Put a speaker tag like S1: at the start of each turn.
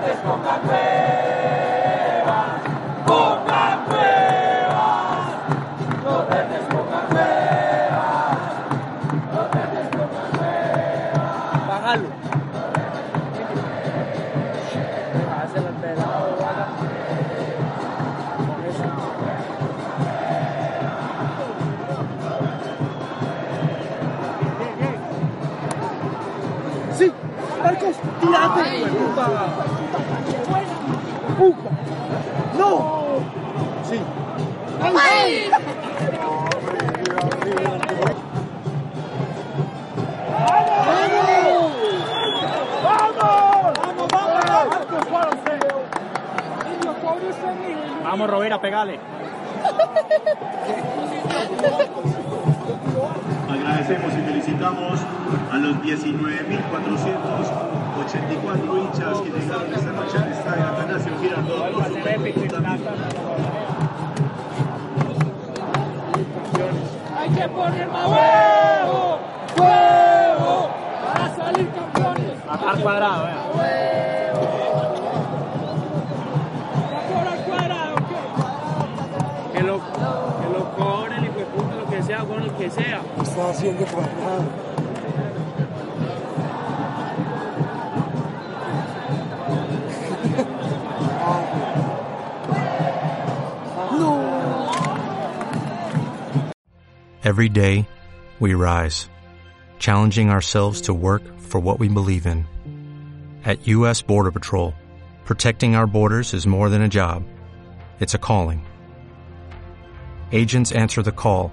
S1: Muertes Marcos, tírate, puta. No. Sí. ¡Ay! Vamos, Rovira, pegale.
S2: Agradecemos y felicitamos a los 19.484 hinchas que llegaron esta noche al estadio Atanasio.
S3: Hay que poner más huevo, huevo, para salir campeones.
S1: Al cuadrado, vea. Sea, con el que sea.
S4: Está haciendo cuadrado.
S5: Every day, we rise, challenging ourselves to work for what we believe in. At U.S. Border Patrol, protecting our borders is more than a job, it's a calling. Agents answer the call,